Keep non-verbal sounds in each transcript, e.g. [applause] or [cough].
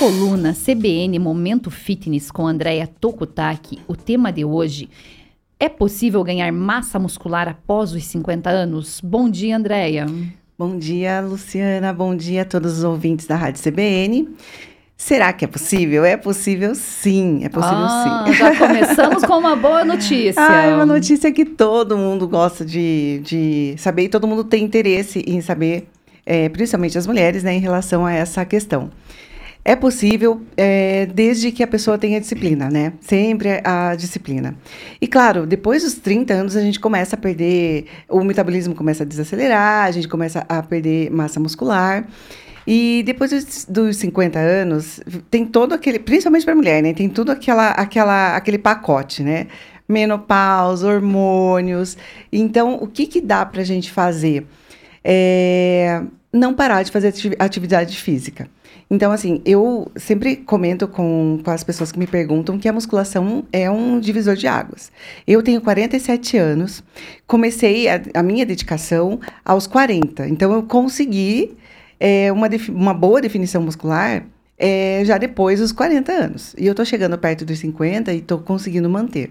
coluna CBN Momento Fitness com Andréia Tokutaki, o tema de hoje é possível ganhar massa muscular após os 50 anos? Bom dia, Andréia. Bom dia, Luciana. Bom dia a todos os ouvintes da Rádio CBN. Será que é possível? É possível sim, é possível ah, sim. Já [laughs] começamos com uma boa notícia. Ah, é uma notícia que todo mundo gosta de, de saber e todo mundo tem interesse em saber, é, principalmente as mulheres, né, em relação a essa questão. É possível é, desde que a pessoa tenha disciplina, né? Sempre a disciplina. E claro, depois dos 30 anos a gente começa a perder, o metabolismo começa a desacelerar, a gente começa a perder massa muscular. E depois dos, dos 50 anos, tem todo aquele, principalmente para mulher, né? Tem tudo aquela, aquela, aquele pacote, né? Menopausa, hormônios. Então, o que, que dá para a gente fazer? É, não parar de fazer atividade física. Então, assim, eu sempre comento com, com as pessoas que me perguntam que a musculação é um divisor de águas. Eu tenho 47 anos, comecei a, a minha dedicação aos 40. Então, eu consegui é, uma, uma boa definição muscular é, já depois dos 40 anos. E eu tô chegando perto dos 50 e tô conseguindo manter.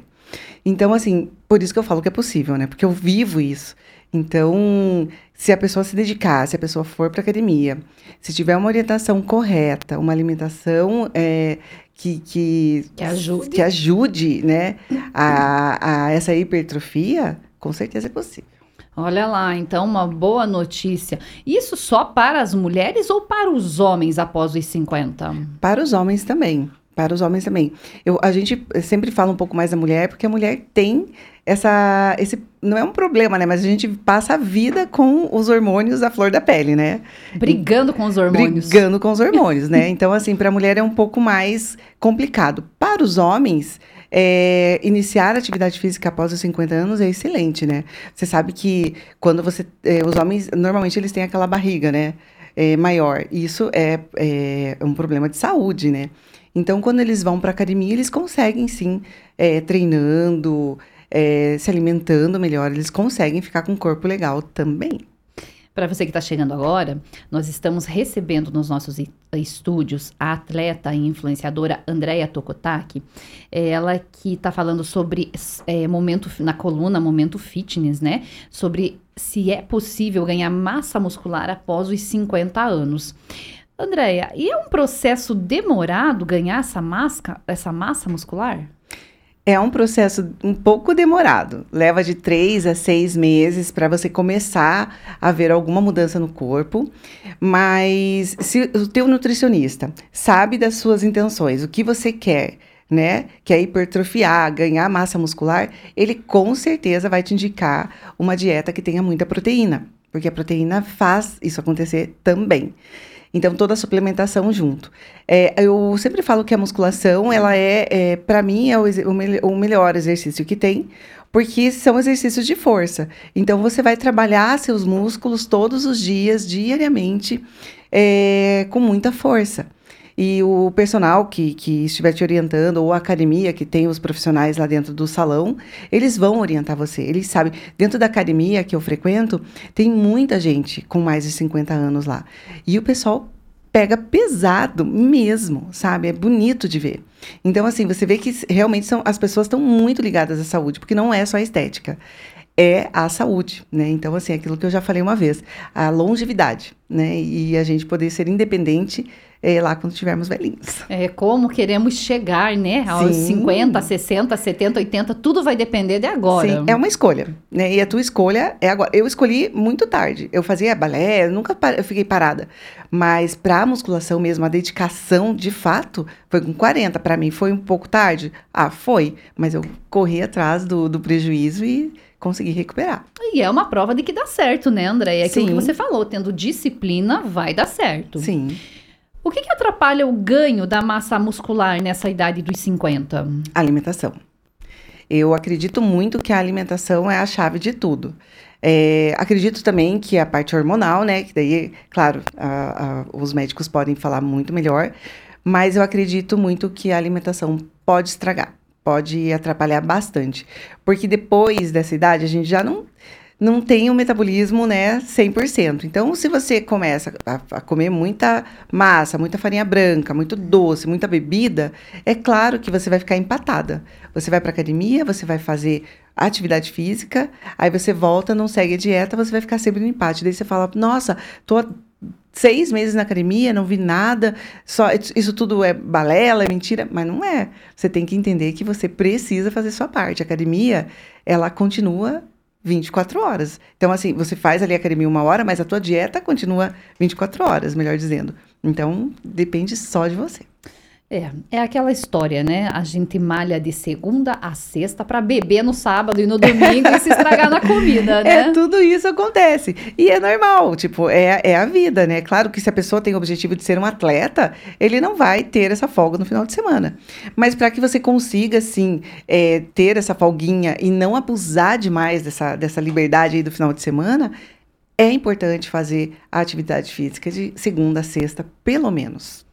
Então, assim, por isso que eu falo que é possível, né? Porque eu vivo isso. Então, se a pessoa se dedicar, se a pessoa for para academia, se tiver uma orientação correta, uma alimentação é, que, que, que, ajude, que ajude né, a, a essa hipertrofia, com certeza é possível. Olha lá, então uma boa notícia. Isso só para as mulheres ou para os homens após os 50? Para os homens também. Para os homens também. Eu, a gente sempre fala um pouco mais da mulher, porque a mulher tem essa. Esse, não é um problema, né? Mas a gente passa a vida com os hormônios da flor da pele, né? Brigando com os hormônios. Brigando com os hormônios, né? [laughs] Então, assim, para a mulher é um pouco mais complicado. Para os homens, é, iniciar a atividade física após os 50 anos é excelente, né? Você sabe que quando você. É, os homens, normalmente, eles têm aquela barriga, né? É, maior. Isso é, é um problema de saúde, né? Então, quando eles vão para academia, eles conseguem sim, é, treinando, é, se alimentando melhor, eles conseguem ficar com um corpo legal também. Para você que está chegando agora, nós estamos recebendo nos nossos estúdios a atleta e influenciadora Andréia Tokotaki. Ela que está falando sobre é, momento na coluna Momento Fitness, né? Sobre se é possível ganhar massa muscular após os 50 anos. Andréia, e é um processo demorado ganhar essa, massa, essa massa muscular? É um processo um pouco demorado. Leva de três a seis meses para você começar a ver alguma mudança no corpo. Mas se o teu nutricionista sabe das suas intenções, o que você quer, né? Quer hipertrofiar, ganhar massa muscular, ele com certeza vai te indicar uma dieta que tenha muita proteína. Porque a proteína faz isso acontecer também. Então, toda a suplementação junto. É, eu sempre falo que a musculação, ela é, é para mim, é o, o, melhor exercício que tem, porque são exercícios de força. Então, você vai trabalhar seus músculos todos os dias, diariamente, é, com muita força. E o personal que, que estiver te orientando, ou a academia que tem os profissionais lá dentro do salão, eles vão orientar você. Eles sabem. Dentro da academia que eu frequento, tem muita gente com mais de 50 anos lá. E o pessoal pega pesado mesmo, sabe? É bonito de ver. Então, assim, você vê que realmente são, as pessoas estão muito ligadas à saúde, porque não é só a estética é a saúde, né? Então, assim, aquilo que eu já falei uma vez, a longevidade, né? E a gente poder ser independente é, lá quando tivermos velhinhos. É como queremos chegar, né? Aos Sim. 50, 60, 70, 80, tudo vai depender de agora. Sim, é uma escolha, né? E a tua escolha é agora. Eu escolhi muito tarde. Eu fazia balé, nunca eu fiquei parada. Mas para musculação mesmo, a dedicação de fato foi com 40. Para mim foi um pouco tarde. Ah, foi. Mas eu corri atrás do, do prejuízo e conseguir recuperar. E é uma prova de que dá certo, né, André? É aquilo Sim. que você falou, tendo disciplina, vai dar certo. Sim. O que, que atrapalha o ganho da massa muscular nessa idade dos 50? Alimentação. Eu acredito muito que a alimentação é a chave de tudo. É, acredito também que a parte hormonal, né? Que daí, claro, a, a, os médicos podem falar muito melhor, mas eu acredito muito que a alimentação pode estragar pode atrapalhar bastante. Porque depois dessa idade, a gente já não não tem o um metabolismo, né, 100%. Então, se você começa a, a, comer muita massa, muita farinha branca, muito doce, muita bebida, é claro que você vai ficar empatada. Você vai para academia, você vai fazer atividade física, aí você volta, não segue a dieta, você vai ficar sempre no empate. Daí você fala, nossa, tô seis meses na academia, não vi nada, só isso tudo é balela, é mentira, mas não é. Você tem que entender que você precisa fazer sua parte. A academia, ela continua 24 horas. Então, assim, você faz ali a academia uma hora, mas a tua dieta continua 24 horas, melhor dizendo. Então, depende só de você. É, é aquela história, né? A gente malha de segunda a sexta para beber no sábado e no domingo e se estragar na comida, [laughs] né? É, tudo isso acontece. E é normal, tipo, é, é a vida, né? Claro que se a pessoa tem o objetivo de ser um atleta, ele não vai ter essa folga no final de semana. Mas para que você consiga, assim, é, ter essa folguinha e não abusar demais dessa, dessa liberdade aí do final de semana, é importante fazer a atividade física de segunda a sexta, pelo menos.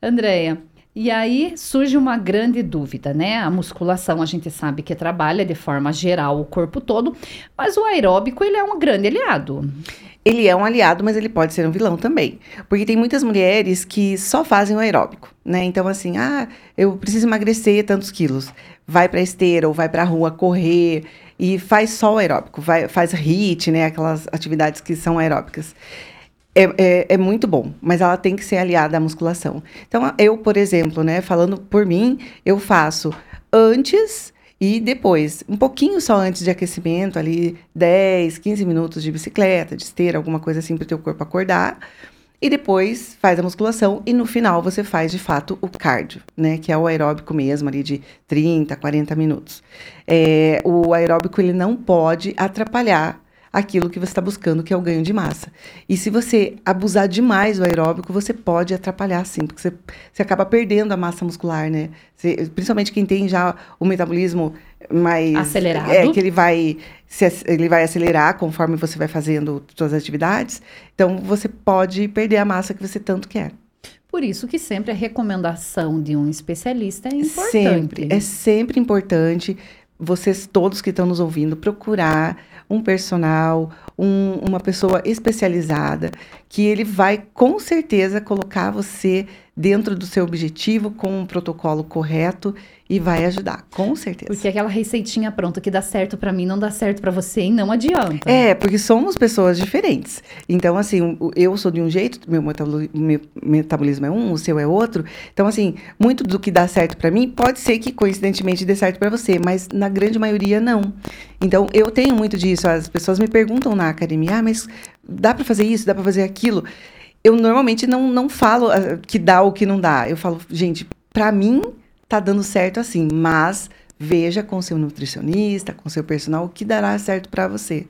Andréia, e aí surge uma grande dúvida, né? A musculação a gente sabe que trabalha de forma geral o corpo todo, mas o aeróbico ele é um grande aliado. Ele é um aliado, mas ele pode ser um vilão também. Porque tem muitas mulheres que só fazem o aeróbico, né? Então, assim, ah, eu preciso emagrecer tantos quilos. Vai pra esteira ou vai pra rua correr e faz só o aeróbico, vai, faz HIIT, né? Aquelas atividades que são aeróbicas é, é, é, muito bom, mas ela tem que ser aliada à musculação. Então, eu, por exemplo, né, falando por mim, eu faço antes e depois, um pouquinho só antes de aquecimento, ali 10, 15 minutos de bicicleta, de esteira, alguma coisa assim para o teu corpo acordar. E depois faz a musculação e no final você faz de fato o cardio, né? Que é o aeróbico mesmo, ali de 30, 40 minutos. É, o aeróbico ele não pode atrapalhar aquilo que você está buscando, que é o ganho de massa. E se você abusar demais do aeróbico, você pode atrapalhar, sim, porque você, você acaba perdendo a massa muscular, né? Você, principalmente quem tem já o metabolismo mais acelerado, é que ele vai se, ele vai acelerar conforme você vai fazendo suas atividades. Então você pode perder a massa que você tanto quer. Por isso que sempre a recomendação de um especialista é importante. Sempre, é sempre importante vocês todos que estão nos ouvindo procurar um personal, um, uma pessoa especializada, que ele vai com certeza colocar você dentro do seu objetivo com um protocolo correto e vai ajudar, com certeza. Porque aquela receitinha pronta que dá certo para mim não dá certo para você e não adianta. É, porque somos pessoas diferentes. Então, assim, eu sou de um jeito, meu metabolismo é um, o seu é outro. Então, assim, muito do que dá certo para mim pode ser que coincidentemente dê certo para você, mas na grande maioria não. Então, eu tenho muito disso. As pessoas me perguntam na academia, ah, mas dá para fazer isso, dá para fazer aquilo eu normalmente não, não falo uh, que dá ou que não dá. Eu falo, gente, para mim tá dando certo assim, mas veja com seu nutricionista, com seu personal o que dará certo para você.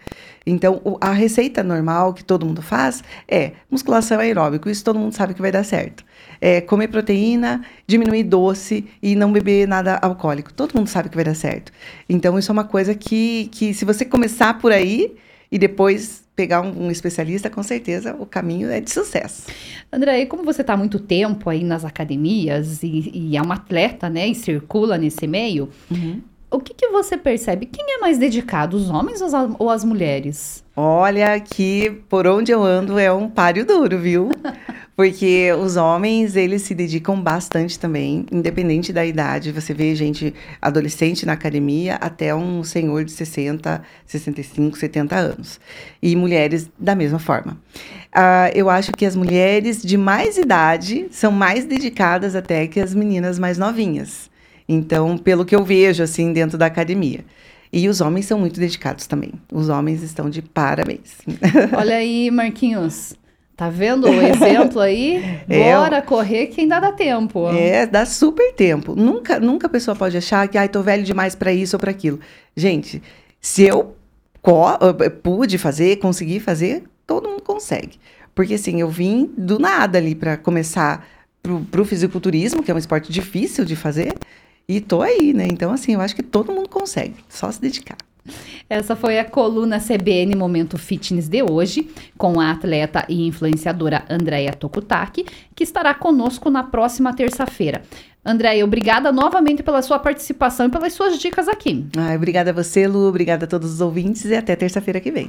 Então, a receita normal que todo mundo faz é musculação aeróbico, isso todo mundo sabe que vai dar certo. É comer proteína, diminuir doce e não beber nada alcoólico. Todo mundo sabe que vai dar certo. Então, isso é uma coisa que, que se você começar por aí e depois pegar um, um, especialista, com certeza o caminho é de sucesso. André, e como você está há muito tempo aí nas academias e, e, é uma atleta, né, e circula nesse meio, uhum. o que, que você percebe? Quem é mais dedicado, os homens ou as, ou as mulheres? Olha que por onde eu ando é um páreo duro, viu? [laughs] Porque os homens, eles se dedicam bastante também, independente da idade. Você vê gente adolescente na academia até um senhor de 60, 65, 70 anos. E mulheres da mesma forma. Uh, eu acho que as mulheres de mais idade são mais dedicadas até que as meninas mais novinhas. Então, pelo que eu vejo, assim, dentro da academia. E os homens são muito dedicados também. Os homens estão de parabéns. [laughs] Olha aí, Marquinhos. Tá vendo o exemplo aí? [laughs] É, Bora correr que ainda dá tempo. É, dá super tempo. Nunca, nunca a pessoa pode achar que, ai, tô velho demais para isso ou para aquilo. Gente, se eu eh, pude fazer, consegui fazer, todo mundo consegue. Porque assim, eu vim do nada ali para começar pro, pro fisiculturismo, que é um esporte difícil de fazer, e tô aí, né? Então, assim, eu acho que todo mundo consegue, só se dedicar. Essa foi a coluna CBN Momento Fitness de hoje, com a atleta e influenciadora Andréia Tokutaki, que estará conosco na próxima terça-feira. Andréia, obrigada novamente pela sua participação e pelas suas dicas aqui. Ah, obrigada a você, Lu, obrigada a todos os ouvintes e até terça-feira que vem.